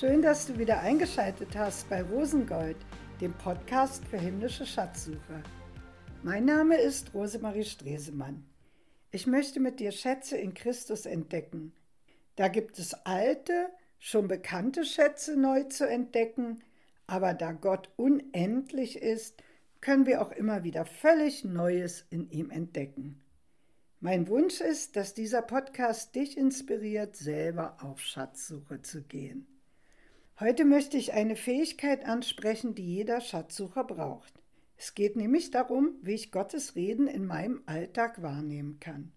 Schön, dass du wieder eingeschaltet hast bei Rosengold, dem Podcast für himmlische Schatzsucher. Mein Name ist Rosemarie Stresemann. Ich möchte mit dir Schätze in Christus entdecken. Da gibt es alte, schon bekannte Schätze neu zu entdecken, aber da Gott unendlich ist, können wir auch immer wieder völlig Neues in ihm entdecken. Mein Wunsch ist, dass dieser Podcast dich inspiriert, selber auf Schatzsuche zu gehen. Heute möchte ich eine Fähigkeit ansprechen, die jeder Schatzsucher braucht. Es geht nämlich darum, wie ich Gottes Reden in meinem Alltag wahrnehmen kann.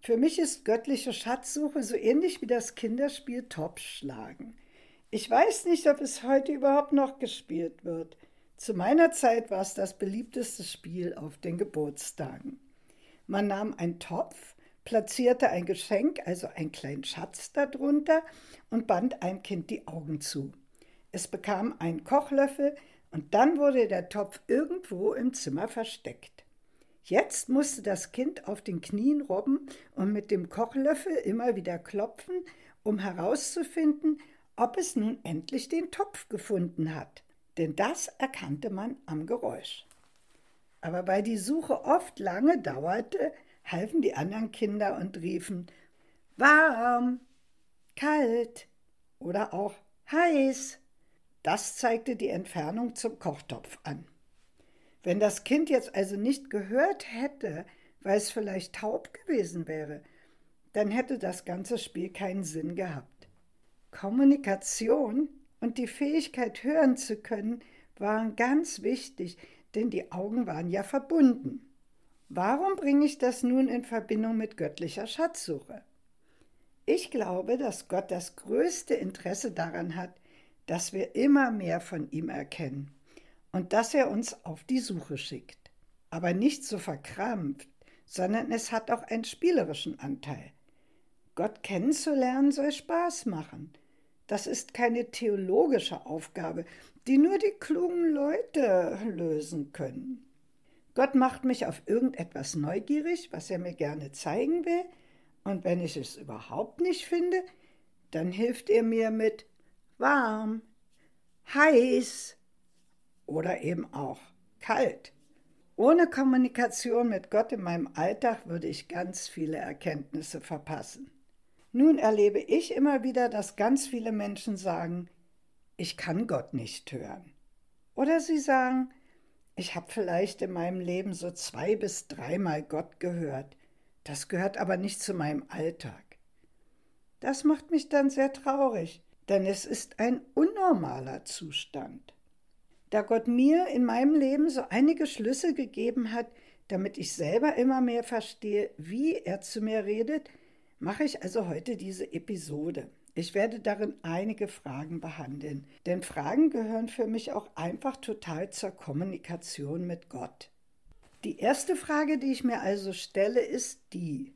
Für mich ist göttliche Schatzsuche so ähnlich wie das Kinderspiel Topfschlagen. Ich weiß nicht, ob es heute überhaupt noch gespielt wird. Zu meiner Zeit war es das beliebteste Spiel auf den Geburtstagen. Man nahm einen Topf, platzierte ein Geschenk, also einen kleinen Schatz darunter und band einem Kind die Augen zu. Es bekam einen Kochlöffel und dann wurde der Topf irgendwo im Zimmer versteckt. Jetzt musste das Kind auf den Knien robben und mit dem Kochlöffel immer wieder klopfen, um herauszufinden, ob es nun endlich den Topf gefunden hat denn das erkannte man am Geräusch. Aber weil die Suche oft lange dauerte, halfen die anderen Kinder und riefen warm, kalt oder auch heiß. Das zeigte die Entfernung zum Kochtopf an. Wenn das Kind jetzt also nicht gehört hätte, weil es vielleicht taub gewesen wäre, dann hätte das ganze Spiel keinen Sinn gehabt. Kommunikation und die Fähigkeit, hören zu können, waren ganz wichtig, denn die Augen waren ja verbunden. Warum bringe ich das nun in Verbindung mit göttlicher Schatzsuche? Ich glaube, dass Gott das größte Interesse daran hat, dass wir immer mehr von ihm erkennen und dass er uns auf die Suche schickt. Aber nicht so verkrampft, sondern es hat auch einen spielerischen Anteil. Gott kennenzulernen soll Spaß machen. Das ist keine theologische Aufgabe, die nur die klugen Leute lösen können. Gott macht mich auf irgendetwas neugierig, was er mir gerne zeigen will, und wenn ich es überhaupt nicht finde, dann hilft er mir mit warm, heiß oder eben auch kalt. Ohne Kommunikation mit Gott in meinem Alltag würde ich ganz viele Erkenntnisse verpassen. Nun erlebe ich immer wieder, dass ganz viele Menschen sagen, ich kann Gott nicht hören. Oder sie sagen, ich habe vielleicht in meinem Leben so zwei bis dreimal Gott gehört, das gehört aber nicht zu meinem Alltag. Das macht mich dann sehr traurig, denn es ist ein unnormaler Zustand. Da Gott mir in meinem Leben so einige Schlüsse gegeben hat, damit ich selber immer mehr verstehe, wie er zu mir redet, mache ich also heute diese Episode. Ich werde darin einige Fragen behandeln, denn Fragen gehören für mich auch einfach total zur Kommunikation mit Gott. Die erste Frage, die ich mir also stelle, ist die,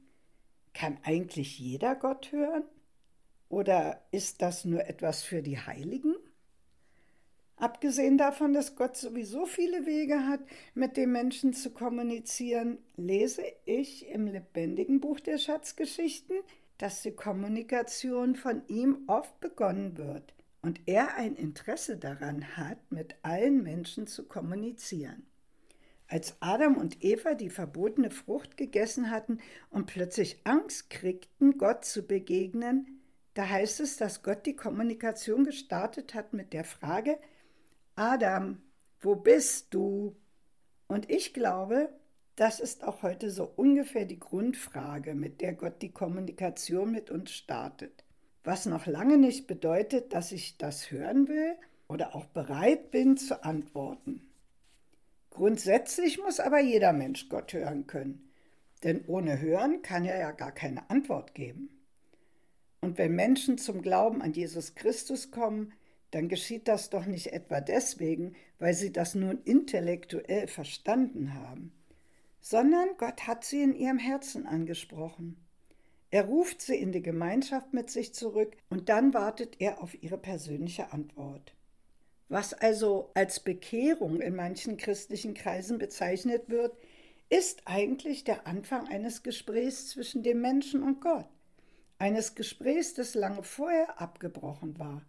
kann eigentlich jeder Gott hören? Oder ist das nur etwas für die Heiligen? Abgesehen davon, dass Gott sowieso viele Wege hat, mit dem Menschen zu kommunizieren, lese ich im lebendigen Buch der Schatzgeschichten, dass die Kommunikation von ihm oft begonnen wird und er ein Interesse daran hat, mit allen Menschen zu kommunizieren. Als Adam und Eva die verbotene Frucht gegessen hatten und plötzlich Angst kriegten, Gott zu begegnen, da heißt es, dass Gott die Kommunikation gestartet hat mit der Frage, Adam, wo bist du? Und ich glaube, das ist auch heute so ungefähr die Grundfrage, mit der Gott die Kommunikation mit uns startet. Was noch lange nicht bedeutet, dass ich das hören will oder auch bereit bin zu antworten. Grundsätzlich muss aber jeder Mensch Gott hören können, denn ohne Hören kann er ja gar keine Antwort geben. Und wenn Menschen zum Glauben an Jesus Christus kommen, dann geschieht das doch nicht etwa deswegen, weil sie das nun intellektuell verstanden haben, sondern Gott hat sie in ihrem Herzen angesprochen. Er ruft sie in die Gemeinschaft mit sich zurück und dann wartet er auf ihre persönliche Antwort. Was also als Bekehrung in manchen christlichen Kreisen bezeichnet wird, ist eigentlich der Anfang eines Gesprächs zwischen dem Menschen und Gott. eines Gesprächs, das lange vorher abgebrochen war.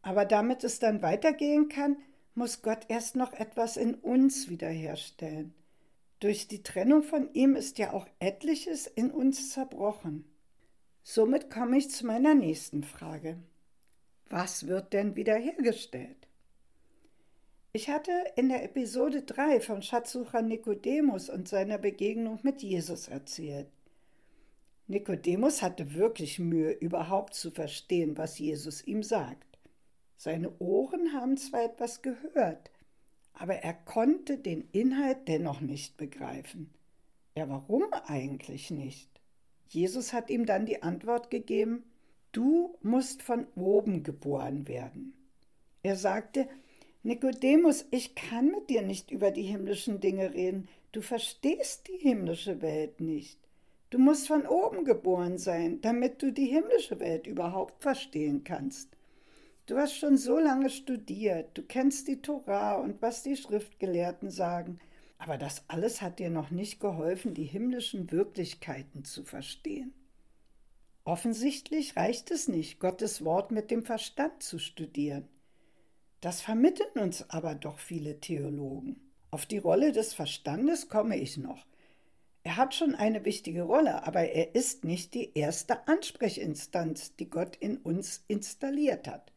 Aber damit es dann weitergehen kann, muss Gott erst noch etwas in uns wiederherstellen. Durch die Trennung von ihm ist ja auch etliches in uns zerbrochen. Somit komme ich zu meiner nächsten Frage. Was wird denn wiederhergestellt? Ich hatte in der Episode 3 vom Schatzsucher Nikodemus und seiner Begegnung mit Jesus erzählt. Nikodemus hatte wirklich Mühe, überhaupt zu verstehen, was Jesus ihm sagt. Seine Ohren haben zwar etwas gehört, aber er konnte den Inhalt dennoch nicht begreifen. Ja, warum eigentlich nicht? Jesus hat ihm dann die Antwort gegeben, du musst von oben geboren werden. Er sagte, Nikodemus, ich kann mit dir nicht über die himmlischen Dinge reden, du verstehst die himmlische Welt nicht. Du musst von oben geboren sein, damit du die himmlische Welt überhaupt verstehen kannst. Du hast schon so lange studiert, du kennst die Torah und was die Schriftgelehrten sagen, aber das alles hat dir noch nicht geholfen, die himmlischen Wirklichkeiten zu verstehen. Offensichtlich reicht es nicht, Gottes Wort mit dem Verstand zu studieren. Das vermitteln uns aber doch viele Theologen. Auf die Rolle des Verstandes komme ich noch. Er hat schon eine wichtige Rolle, aber er ist nicht die erste Ansprechinstanz, die Gott in uns installiert hat.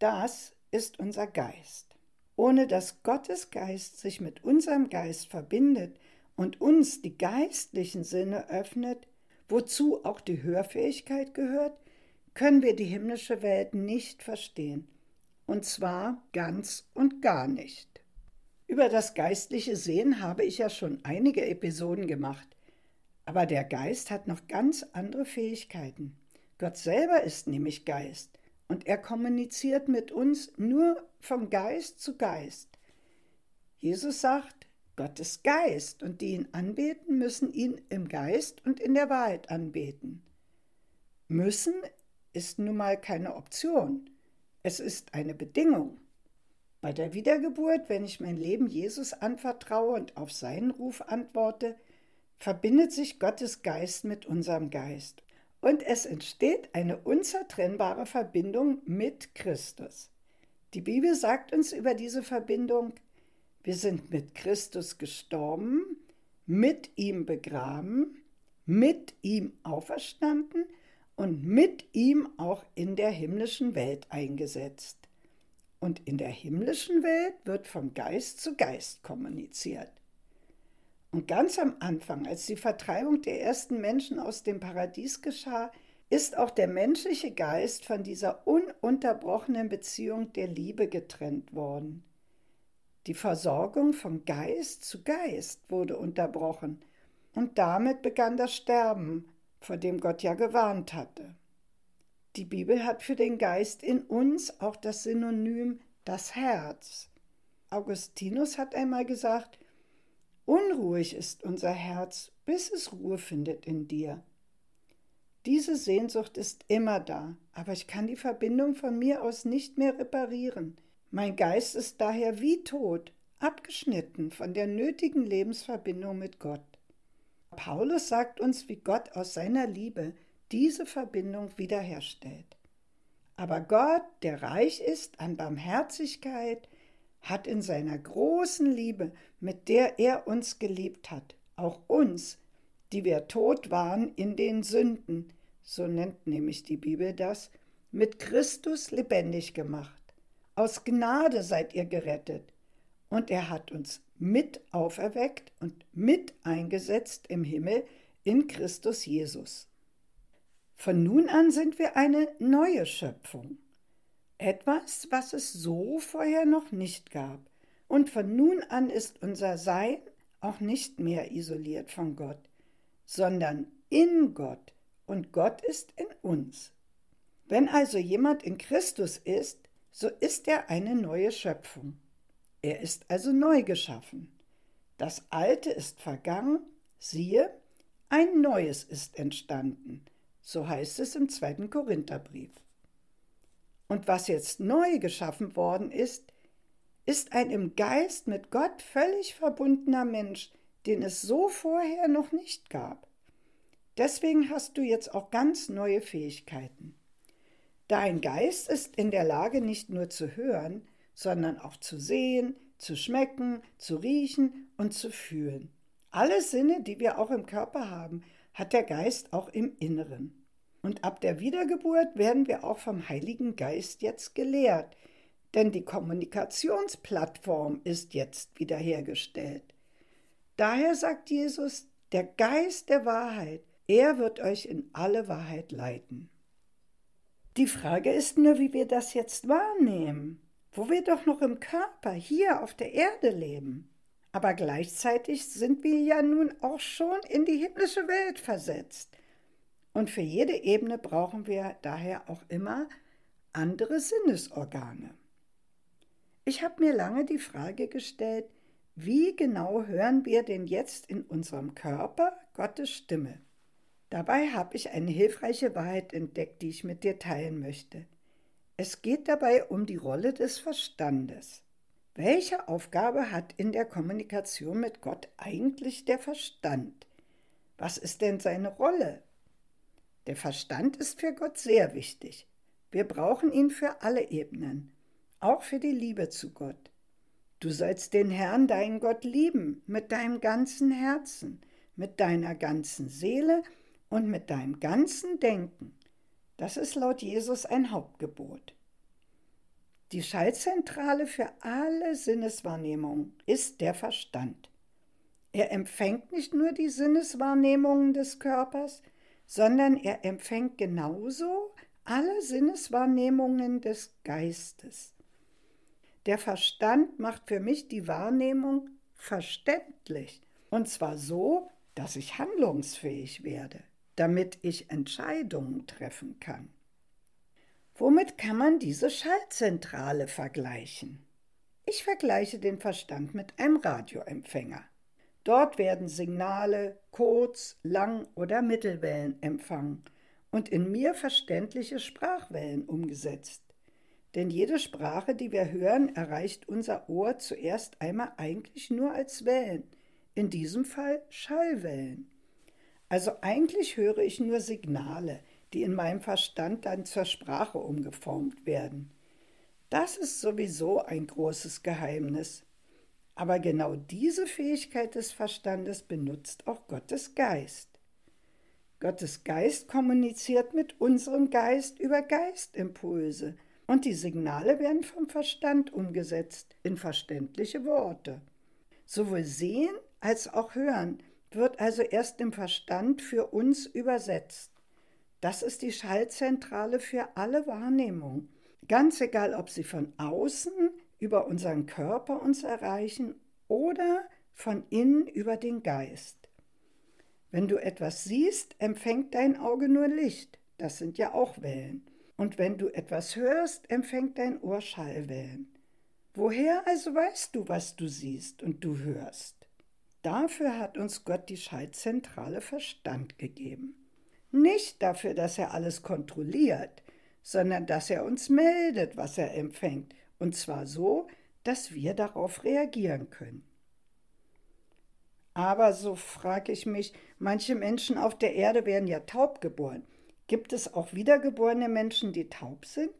Das ist unser Geist. Ohne dass Gottes Geist sich mit unserem Geist verbindet und uns die geistlichen Sinne öffnet, wozu auch die Hörfähigkeit gehört, können wir die himmlische Welt nicht verstehen. Und zwar ganz und gar nicht. Über das geistliche Sehen habe ich ja schon einige Episoden gemacht. Aber der Geist hat noch ganz andere Fähigkeiten. Gott selber ist nämlich Geist und er kommuniziert mit uns nur vom Geist zu Geist. Jesus sagt, Gott ist Geist und die ihn anbeten, müssen ihn im Geist und in der Wahrheit anbeten. Müssen ist nun mal keine Option. Es ist eine Bedingung. Bei der Wiedergeburt, wenn ich mein Leben Jesus anvertraue und auf seinen Ruf antworte, verbindet sich Gottes Geist mit unserem Geist und es entsteht eine unzertrennbare Verbindung mit Christus. Die Bibel sagt uns über diese Verbindung, wir sind mit Christus gestorben, mit ihm begraben, mit ihm auferstanden und mit ihm auch in der himmlischen Welt eingesetzt. Und in der himmlischen Welt wird vom Geist zu Geist kommuniziert. Und ganz am Anfang, als die Vertreibung der ersten Menschen aus dem Paradies geschah, ist auch der menschliche Geist von dieser ununterbrochenen Beziehung der Liebe getrennt worden. Die Versorgung von Geist zu Geist wurde unterbrochen und damit begann das Sterben, vor dem Gott ja gewarnt hatte. Die Bibel hat für den Geist in uns auch das Synonym das Herz. Augustinus hat einmal gesagt, Unruhig ist unser Herz, bis es Ruhe findet in dir. Diese Sehnsucht ist immer da, aber ich kann die Verbindung von mir aus nicht mehr reparieren. Mein Geist ist daher wie tot, abgeschnitten von der nötigen Lebensverbindung mit Gott. Paulus sagt uns, wie Gott aus seiner Liebe diese Verbindung wiederherstellt. Aber Gott, der reich ist an Barmherzigkeit, hat in seiner großen Liebe, mit der er uns geliebt hat, auch uns, die wir tot waren in den Sünden, so nennt nämlich die Bibel das, mit Christus lebendig gemacht. Aus Gnade seid ihr gerettet. Und er hat uns mit auferweckt und mit eingesetzt im Himmel in Christus Jesus. Von nun an sind wir eine neue Schöpfung. Etwas, was es so vorher noch nicht gab. Und von nun an ist unser Sein auch nicht mehr isoliert von Gott, sondern in Gott und Gott ist in uns. Wenn also jemand in Christus ist, so ist er eine neue Schöpfung. Er ist also neu geschaffen. Das Alte ist vergangen, siehe, ein Neues ist entstanden. So heißt es im zweiten Korintherbrief. Und was jetzt neu geschaffen worden ist, ist ein im Geist mit Gott völlig verbundener Mensch, den es so vorher noch nicht gab. Deswegen hast du jetzt auch ganz neue Fähigkeiten. Dein Geist ist in der Lage, nicht nur zu hören, sondern auch zu sehen, zu schmecken, zu riechen und zu fühlen. Alle Sinne, die wir auch im Körper haben, hat der Geist auch im Inneren. Und ab der Wiedergeburt werden wir auch vom Heiligen Geist jetzt gelehrt, denn die Kommunikationsplattform ist jetzt wiederhergestellt. Daher sagt Jesus, der Geist der Wahrheit, er wird euch in alle Wahrheit leiten. Die Frage ist nur, wie wir das jetzt wahrnehmen, wo wir doch noch im Körper hier auf der Erde leben. Aber gleichzeitig sind wir ja nun auch schon in die himmlische Welt versetzt. Und für jede Ebene brauchen wir daher auch immer andere Sinnesorgane. Ich habe mir lange die Frage gestellt, wie genau hören wir denn jetzt in unserem Körper Gottes Stimme? Dabei habe ich eine hilfreiche Wahrheit entdeckt, die ich mit dir teilen möchte. Es geht dabei um die Rolle des Verstandes. Welche Aufgabe hat in der Kommunikation mit Gott eigentlich der Verstand? Was ist denn seine Rolle? Der Verstand ist für Gott sehr wichtig. Wir brauchen ihn für alle Ebenen, auch für die Liebe zu Gott. Du sollst den Herrn, deinen Gott, lieben mit deinem ganzen Herzen, mit deiner ganzen Seele und mit deinem ganzen Denken. Das ist laut Jesus ein Hauptgebot. Die Schaltzentrale für alle Sinneswahrnehmungen ist der Verstand. Er empfängt nicht nur die Sinneswahrnehmungen des Körpers, sondern er empfängt genauso alle Sinneswahrnehmungen des Geistes. Der Verstand macht für mich die Wahrnehmung verständlich, und zwar so, dass ich handlungsfähig werde damit ich Entscheidungen treffen kann. Womit kann man diese Schaltzentrale vergleichen? Ich vergleiche den Verstand mit einem Radioempfänger. Dort werden Signale Kurz-, Lang- oder Mittelwellen empfangen und in mir verständliche Sprachwellen umgesetzt. Denn jede Sprache, die wir hören, erreicht unser Ohr zuerst einmal eigentlich nur als Wellen, in diesem Fall Schallwellen. Also eigentlich höre ich nur Signale, die in meinem Verstand dann zur Sprache umgeformt werden. Das ist sowieso ein großes Geheimnis. Aber genau diese Fähigkeit des Verstandes benutzt auch Gottes Geist. Gottes Geist kommuniziert mit unserem Geist über Geistimpulse und die Signale werden vom Verstand umgesetzt in verständliche Worte. Sowohl sehen als auch hören wird also erst im Verstand für uns übersetzt. Das ist die Schaltzentrale für alle Wahrnehmungen. Ganz egal, ob sie von außen über unseren Körper uns erreichen oder von innen über den Geist. Wenn du etwas siehst, empfängt dein Auge nur Licht. Das sind ja auch Wellen. Und wenn du etwas hörst, empfängt dein Ohr Schallwellen. Woher also weißt du, was du siehst und du hörst? Dafür hat uns Gott die Schaltzentrale Verstand gegeben. Nicht dafür, dass er alles kontrolliert, sondern dass er uns meldet, was er empfängt, und zwar so, dass wir darauf reagieren können. Aber so frage ich mich, manche Menschen auf der Erde werden ja taub geboren. Gibt es auch wiedergeborene Menschen, die taub sind?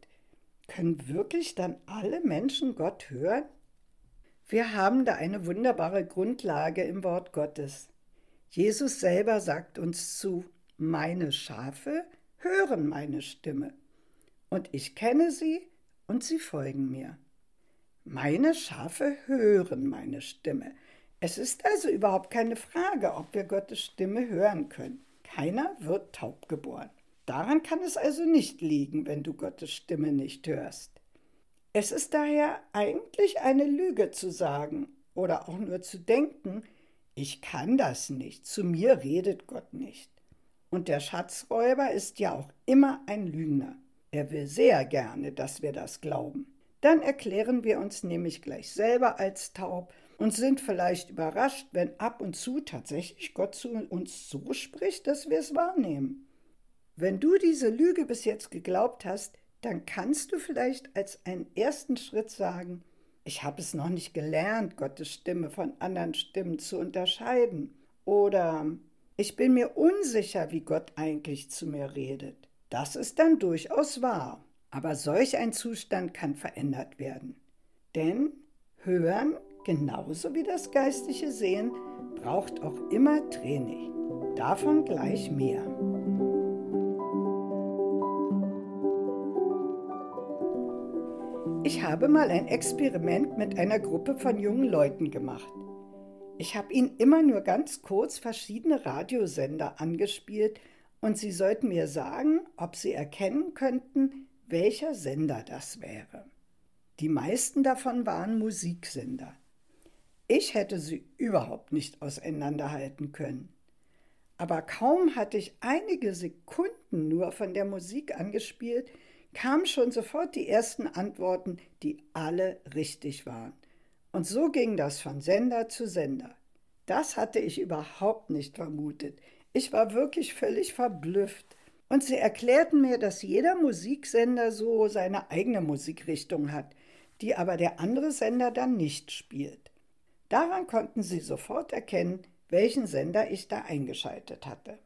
Können wirklich dann alle Menschen Gott hören? Wir haben da eine wunderbare Grundlage im Wort Gottes. Jesus selber sagt uns zu, meine Schafe hören meine Stimme, und ich kenne sie und sie folgen mir. Meine Schafe hören meine Stimme. Es ist also überhaupt keine Frage, ob wir Gottes Stimme hören können. Keiner wird taub geboren. Daran kann es also nicht liegen, wenn du Gottes Stimme nicht hörst. Es ist daher eigentlich eine Lüge zu sagen oder auch nur zu denken, ich kann das nicht, zu mir redet Gott nicht. Und der Schatzräuber ist ja auch immer ein Lügner. Er will sehr gerne, dass wir das glauben. Dann erklären wir uns nämlich gleich selber als taub und sind vielleicht überrascht, wenn ab und zu tatsächlich Gott zu uns so spricht, dass wir es wahrnehmen. Wenn du diese Lüge bis jetzt geglaubt hast, dann kannst du vielleicht als einen ersten Schritt sagen, ich habe es noch nicht gelernt, Gottes Stimme von anderen Stimmen zu unterscheiden. Oder Ich bin mir unsicher, wie Gott eigentlich zu mir redet. Das ist dann durchaus wahr. Aber solch ein Zustand kann verändert werden. Denn Hören, genauso wie das geistliche Sehen, braucht auch immer Training. Davon gleich mehr. Ich habe mal ein Experiment mit einer Gruppe von jungen Leuten gemacht. Ich habe ihnen immer nur ganz kurz verschiedene Radiosender angespielt und sie sollten mir sagen, ob sie erkennen könnten, welcher Sender das wäre. Die meisten davon waren Musiksender. Ich hätte sie überhaupt nicht auseinanderhalten können. Aber kaum hatte ich einige Sekunden nur von der Musik angespielt, kamen schon sofort die ersten Antworten, die alle richtig waren. Und so ging das von Sender zu Sender. Das hatte ich überhaupt nicht vermutet. Ich war wirklich völlig verblüfft. Und sie erklärten mir, dass jeder Musiksender so seine eigene Musikrichtung hat, die aber der andere Sender dann nicht spielt. Daran konnten sie sofort erkennen, welchen Sender ich da eingeschaltet hatte.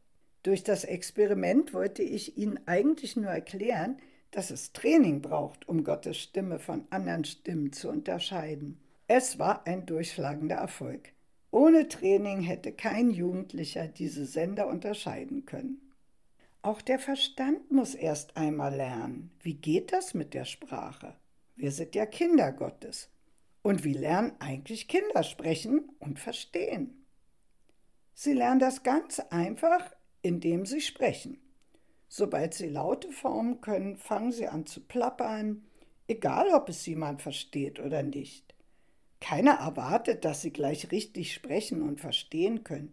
Durch das Experiment wollte ich ihnen eigentlich nur erklären, dass es Training braucht, um Gottes Stimme von anderen Stimmen zu unterscheiden. Es war ein durchschlagender Erfolg. Ohne Training hätte kein Jugendlicher diese Sender unterscheiden können. Auch der Verstand muss erst einmal lernen. Wie geht das mit der Sprache? Wir sind ja Kinder Gottes. Und wie lernen eigentlich Kinder sprechen und verstehen? Sie lernen das ganz einfach, indem sie sprechen. Sobald sie Laute formen können, fangen sie an zu plappern, egal ob es jemand versteht oder nicht. Keiner erwartet, dass sie gleich richtig sprechen und verstehen können.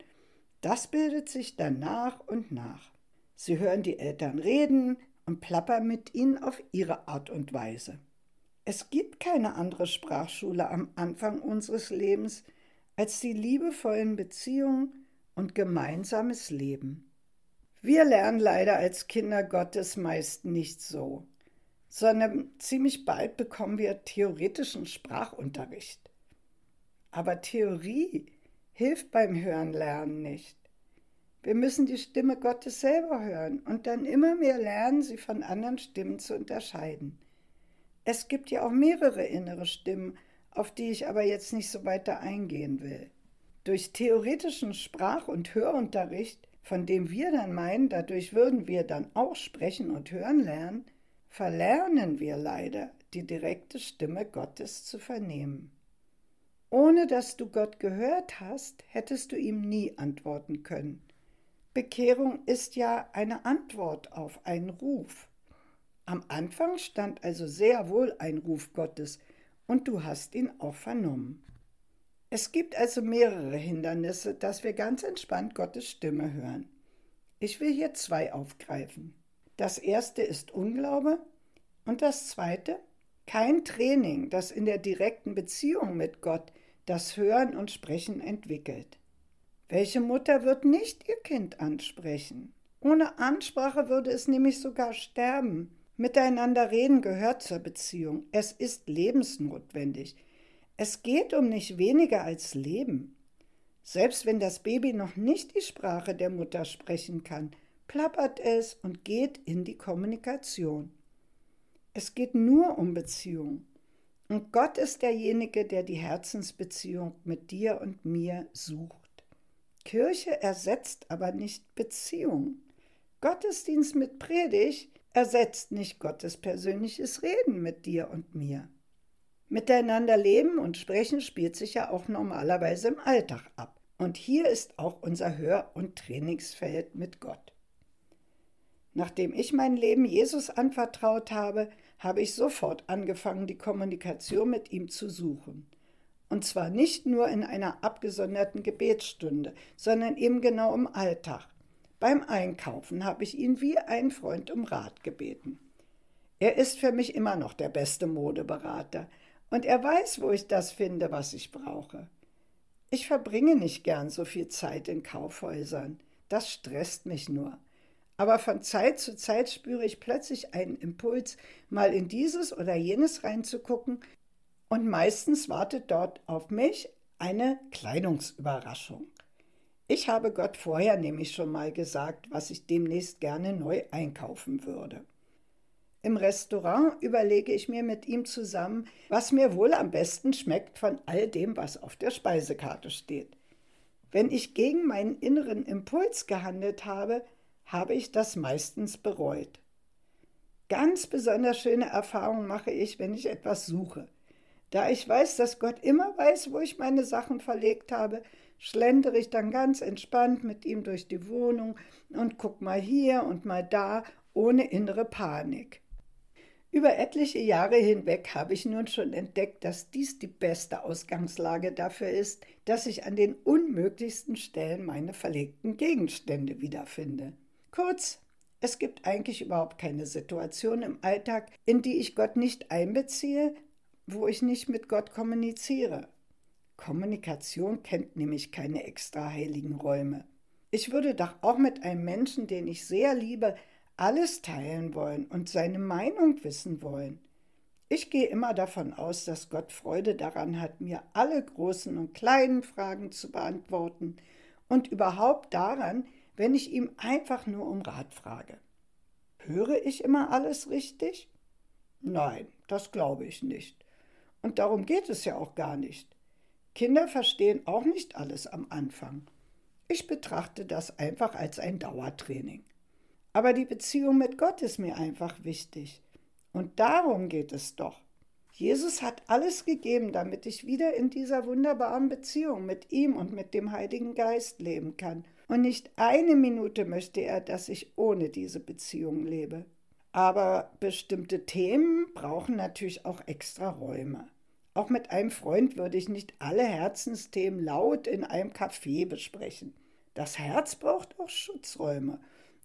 Das bildet sich dann nach und nach. Sie hören die Eltern reden und plappern mit ihnen auf ihre Art und Weise. Es gibt keine andere Sprachschule am Anfang unseres Lebens als die liebevollen Beziehungen und gemeinsames Leben. Wir lernen leider als Kinder Gottes meist nicht so, sondern ziemlich bald bekommen wir theoretischen Sprachunterricht. Aber Theorie hilft beim Hörenlernen nicht. Wir müssen die Stimme Gottes selber hören und dann immer mehr lernen, sie von anderen Stimmen zu unterscheiden. Es gibt ja auch mehrere innere Stimmen, auf die ich aber jetzt nicht so weiter eingehen will. Durch theoretischen Sprach- und Hörunterricht von dem wir dann meinen, dadurch würden wir dann auch sprechen und hören lernen, verlernen wir leider, die direkte Stimme Gottes zu vernehmen. Ohne dass du Gott gehört hast, hättest du ihm nie antworten können. Bekehrung ist ja eine Antwort auf einen Ruf. Am Anfang stand also sehr wohl ein Ruf Gottes, und du hast ihn auch vernommen. Es gibt also mehrere Hindernisse, dass wir ganz entspannt Gottes Stimme hören. Ich will hier zwei aufgreifen. Das erste ist Unglaube und das zweite kein Training, das in der direkten Beziehung mit Gott das Hören und Sprechen entwickelt. Welche Mutter wird nicht ihr Kind ansprechen? Ohne Ansprache würde es nämlich sogar sterben. Miteinander reden gehört zur Beziehung. Es ist lebensnotwendig. Es geht um nicht weniger als Leben. Selbst wenn das Baby noch nicht die Sprache der Mutter sprechen kann, plappert es und geht in die Kommunikation. Es geht nur um Beziehung. Und Gott ist derjenige, der die Herzensbeziehung mit dir und mir sucht. Kirche ersetzt aber nicht Beziehung. Gottesdienst mit Predigt ersetzt nicht Gottes persönliches Reden mit dir und mir. Miteinander leben und sprechen spielt sich ja auch normalerweise im Alltag ab. Und hier ist auch unser Hör- und Trainingsfeld mit Gott. Nachdem ich mein Leben Jesus anvertraut habe, habe ich sofort angefangen, die Kommunikation mit ihm zu suchen. Und zwar nicht nur in einer abgesonderten Gebetsstunde, sondern eben genau im Alltag. Beim Einkaufen habe ich ihn wie ein Freund um Rat gebeten. Er ist für mich immer noch der beste Modeberater. Und er weiß, wo ich das finde, was ich brauche. Ich verbringe nicht gern so viel Zeit in Kaufhäusern. Das stresst mich nur. Aber von Zeit zu Zeit spüre ich plötzlich einen Impuls, mal in dieses oder jenes reinzugucken, und meistens wartet dort auf mich eine Kleidungsüberraschung. Ich habe Gott vorher nämlich schon mal gesagt, was ich demnächst gerne neu einkaufen würde. Im Restaurant überlege ich mir mit ihm zusammen, was mir wohl am besten schmeckt von all dem, was auf der Speisekarte steht. Wenn ich gegen meinen inneren Impuls gehandelt habe, habe ich das meistens bereut. Ganz besonders schöne Erfahrungen mache ich, wenn ich etwas suche. Da ich weiß, dass Gott immer weiß, wo ich meine Sachen verlegt habe, schlendere ich dann ganz entspannt mit ihm durch die Wohnung und guck mal hier und mal da, ohne innere Panik. Über etliche Jahre hinweg habe ich nun schon entdeckt, dass dies die beste Ausgangslage dafür ist, dass ich an den unmöglichsten Stellen meine verlegten Gegenstände wiederfinde. Kurz, es gibt eigentlich überhaupt keine Situation im Alltag, in die ich Gott nicht einbeziehe, wo ich nicht mit Gott kommuniziere. Kommunikation kennt nämlich keine extra heiligen Räume. Ich würde doch auch mit einem Menschen, den ich sehr liebe, alles teilen wollen und seine Meinung wissen wollen. Ich gehe immer davon aus, dass Gott Freude daran hat, mir alle großen und kleinen Fragen zu beantworten und überhaupt daran, wenn ich ihm einfach nur um Rat frage. Höre ich immer alles richtig? Nein, das glaube ich nicht. Und darum geht es ja auch gar nicht. Kinder verstehen auch nicht alles am Anfang. Ich betrachte das einfach als ein Dauertraining. Aber die Beziehung mit Gott ist mir einfach wichtig. Und darum geht es doch. Jesus hat alles gegeben, damit ich wieder in dieser wunderbaren Beziehung mit ihm und mit dem Heiligen Geist leben kann. Und nicht eine Minute möchte er, dass ich ohne diese Beziehung lebe. Aber bestimmte Themen brauchen natürlich auch extra Räume. Auch mit einem Freund würde ich nicht alle Herzensthemen laut in einem Café besprechen. Das Herz braucht auch Schutzräume.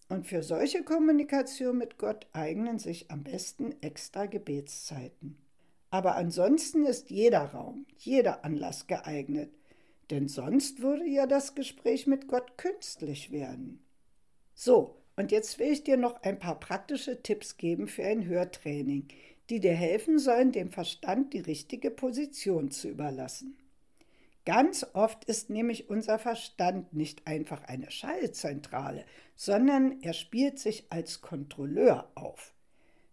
Und für solche Kommunikation mit Gott eignen sich am besten extra Gebetszeiten. Aber ansonsten ist jeder Raum, jeder Anlass geeignet, denn sonst würde ja das Gespräch mit Gott künstlich werden. So, und jetzt will ich dir noch ein paar praktische Tipps geben für ein Hörtraining, die dir helfen sollen, dem Verstand die richtige Position zu überlassen. Ganz oft ist nämlich unser Verstand nicht einfach eine Schaltzentrale, sondern er spielt sich als Kontrolleur auf.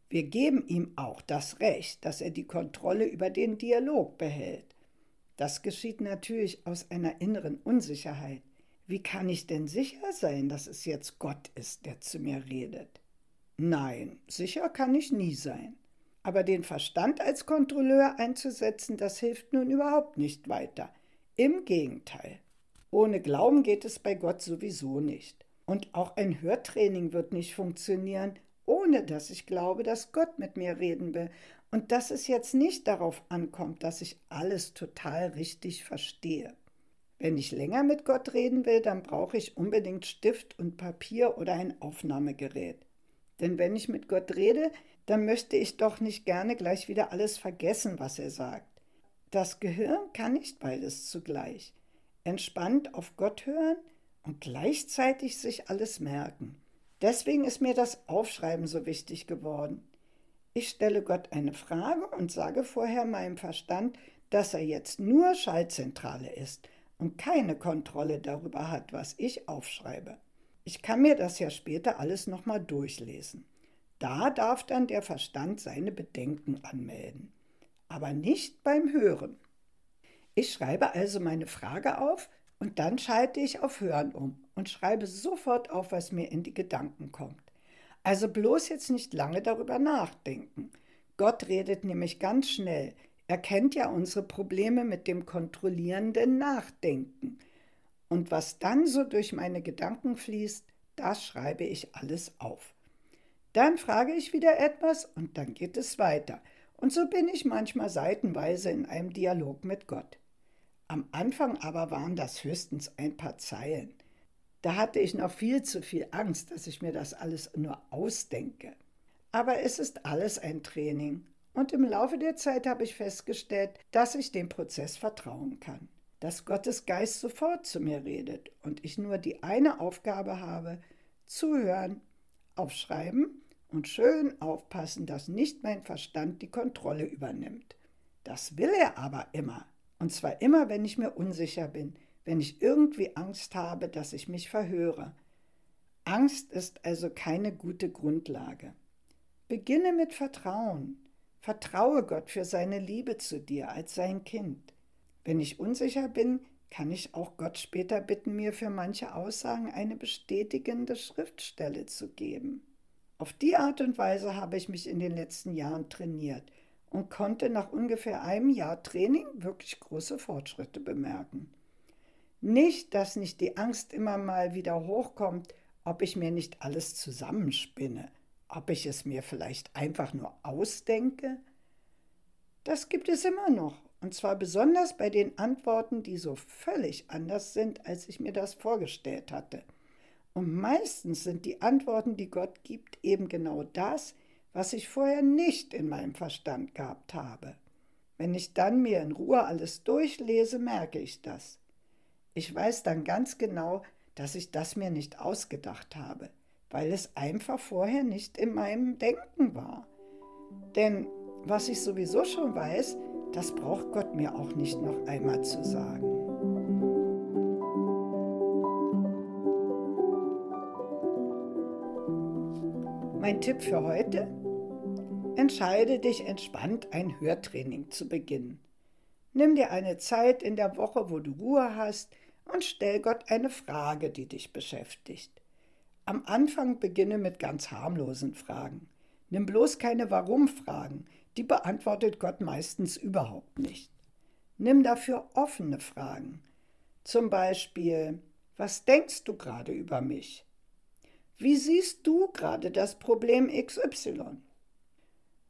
Wir geben ihm auch das Recht, dass er die Kontrolle über den Dialog behält. Das geschieht natürlich aus einer inneren Unsicherheit. Wie kann ich denn sicher sein, dass es jetzt Gott ist, der zu mir redet? Nein, sicher kann ich nie sein. Aber den Verstand als Kontrolleur einzusetzen, das hilft nun überhaupt nicht weiter. Im Gegenteil. Ohne Glauben geht es bei Gott sowieso nicht. Und auch ein Hörtraining wird nicht funktionieren, ohne dass ich glaube, dass Gott mit mir reden will und dass es jetzt nicht darauf ankommt, dass ich alles total richtig verstehe. Wenn ich länger mit Gott reden will, dann brauche ich unbedingt Stift und Papier oder ein Aufnahmegerät. Denn wenn ich mit Gott rede, dann möchte ich doch nicht gerne gleich wieder alles vergessen, was er sagt. Das Gehirn kann nicht beides zugleich. Entspannt auf Gott hören und gleichzeitig sich alles merken. Deswegen ist mir das Aufschreiben so wichtig geworden. Ich stelle Gott eine Frage und sage vorher meinem Verstand, dass er jetzt nur Schaltzentrale ist und keine Kontrolle darüber hat, was ich aufschreibe. Ich kann mir das ja später alles nochmal durchlesen. Da darf dann der Verstand seine Bedenken anmelden, aber nicht beim Hören. Ich schreibe also meine Frage auf und dann schalte ich auf Hören um und schreibe sofort auf, was mir in die Gedanken kommt. Also bloß jetzt nicht lange darüber nachdenken. Gott redet nämlich ganz schnell. Er kennt ja unsere Probleme mit dem kontrollierenden Nachdenken. Und was dann so durch meine Gedanken fließt, das schreibe ich alles auf. Dann frage ich wieder etwas und dann geht es weiter. Und so bin ich manchmal seitenweise in einem Dialog mit Gott. Am Anfang aber waren das höchstens ein paar Zeilen. Da hatte ich noch viel zu viel Angst, dass ich mir das alles nur ausdenke. Aber es ist alles ein Training. Und im Laufe der Zeit habe ich festgestellt, dass ich dem Prozess vertrauen kann. Dass Gottes Geist sofort zu mir redet und ich nur die eine Aufgabe habe, zuhören, aufschreiben und schön aufpassen, dass nicht mein Verstand die Kontrolle übernimmt. Das will er aber immer. Und zwar immer, wenn ich mir unsicher bin, wenn ich irgendwie Angst habe, dass ich mich verhöre. Angst ist also keine gute Grundlage. Beginne mit Vertrauen. Vertraue Gott für seine Liebe zu dir als sein Kind. Wenn ich unsicher bin, kann ich auch Gott später bitten, mir für manche Aussagen eine bestätigende Schriftstelle zu geben. Auf die Art und Weise habe ich mich in den letzten Jahren trainiert und konnte nach ungefähr einem Jahr Training wirklich große Fortschritte bemerken. Nicht, dass nicht die Angst immer mal wieder hochkommt, ob ich mir nicht alles zusammenspinne, ob ich es mir vielleicht einfach nur ausdenke. Das gibt es immer noch, und zwar besonders bei den Antworten, die so völlig anders sind, als ich mir das vorgestellt hatte. Und meistens sind die Antworten, die Gott gibt, eben genau das, was ich vorher nicht in meinem Verstand gehabt habe. Wenn ich dann mir in Ruhe alles durchlese, merke ich das. Ich weiß dann ganz genau, dass ich das mir nicht ausgedacht habe, weil es einfach vorher nicht in meinem Denken war. Denn was ich sowieso schon weiß, das braucht Gott mir auch nicht noch einmal zu sagen. Mein Tipp für heute? Entscheide dich entspannt, ein Hörtraining zu beginnen. Nimm dir eine Zeit in der Woche, wo du Ruhe hast, und stell Gott eine Frage, die dich beschäftigt. Am Anfang beginne mit ganz harmlosen Fragen. Nimm bloß keine Warum-Fragen, die beantwortet Gott meistens überhaupt nicht. Nimm dafür offene Fragen. Zum Beispiel, was denkst du gerade über mich? Wie siehst du gerade das Problem XY?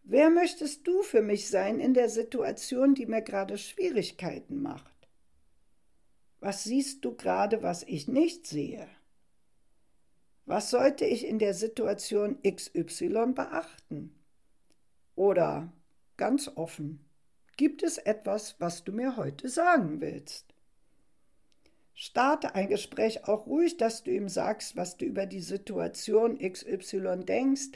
Wer möchtest du für mich sein in der Situation, die mir gerade Schwierigkeiten macht? Was siehst du gerade, was ich nicht sehe? Was sollte ich in der Situation XY beachten? Oder ganz offen, gibt es etwas, was du mir heute sagen willst? Starte ein Gespräch auch ruhig, dass du ihm sagst, was du über die Situation XY denkst,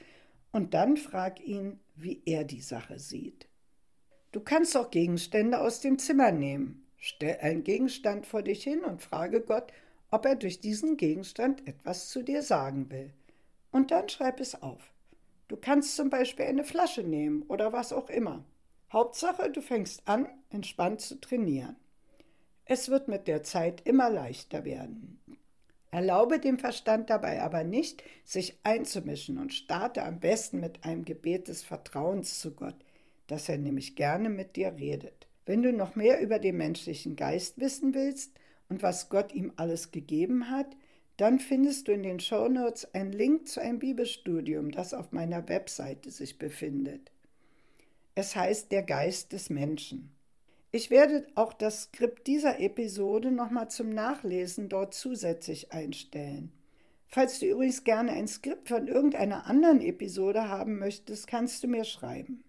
und dann frag ihn, wie er die Sache sieht. Du kannst auch Gegenstände aus dem Zimmer nehmen. Stell einen Gegenstand vor dich hin und frage Gott, ob er durch diesen Gegenstand etwas zu dir sagen will. Und dann schreib es auf. Du kannst zum Beispiel eine Flasche nehmen oder was auch immer. Hauptsache, du fängst an, entspannt zu trainieren. Es wird mit der Zeit immer leichter werden. Erlaube dem Verstand dabei aber nicht, sich einzumischen und starte am besten mit einem Gebet des Vertrauens zu Gott, dass er nämlich gerne mit dir redet. Wenn du noch mehr über den menschlichen Geist wissen willst und was Gott ihm alles gegeben hat, dann findest du in den Shownotes einen Link zu einem Bibelstudium, das auf meiner Webseite sich befindet. Es heißt Der Geist des Menschen. Ich werde auch das Skript dieser Episode nochmal zum Nachlesen dort zusätzlich einstellen. Falls du übrigens gerne ein Skript von irgendeiner anderen Episode haben möchtest, kannst du mir schreiben.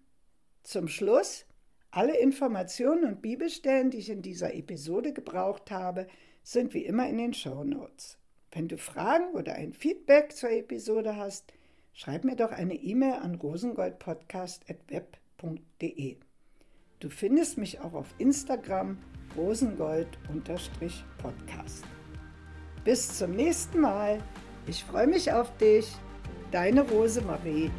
Zum Schluss alle Informationen und Bibelstellen, die ich in dieser Episode gebraucht habe, sind wie immer in den Show Notes. Wenn du Fragen oder ein Feedback zur Episode hast, schreib mir doch eine E-Mail an rosengoldpodcast.web.de. Du findest mich auch auf Instagram rosengold-podcast. Bis zum nächsten Mal. Ich freue mich auf dich. Deine Rosemarie.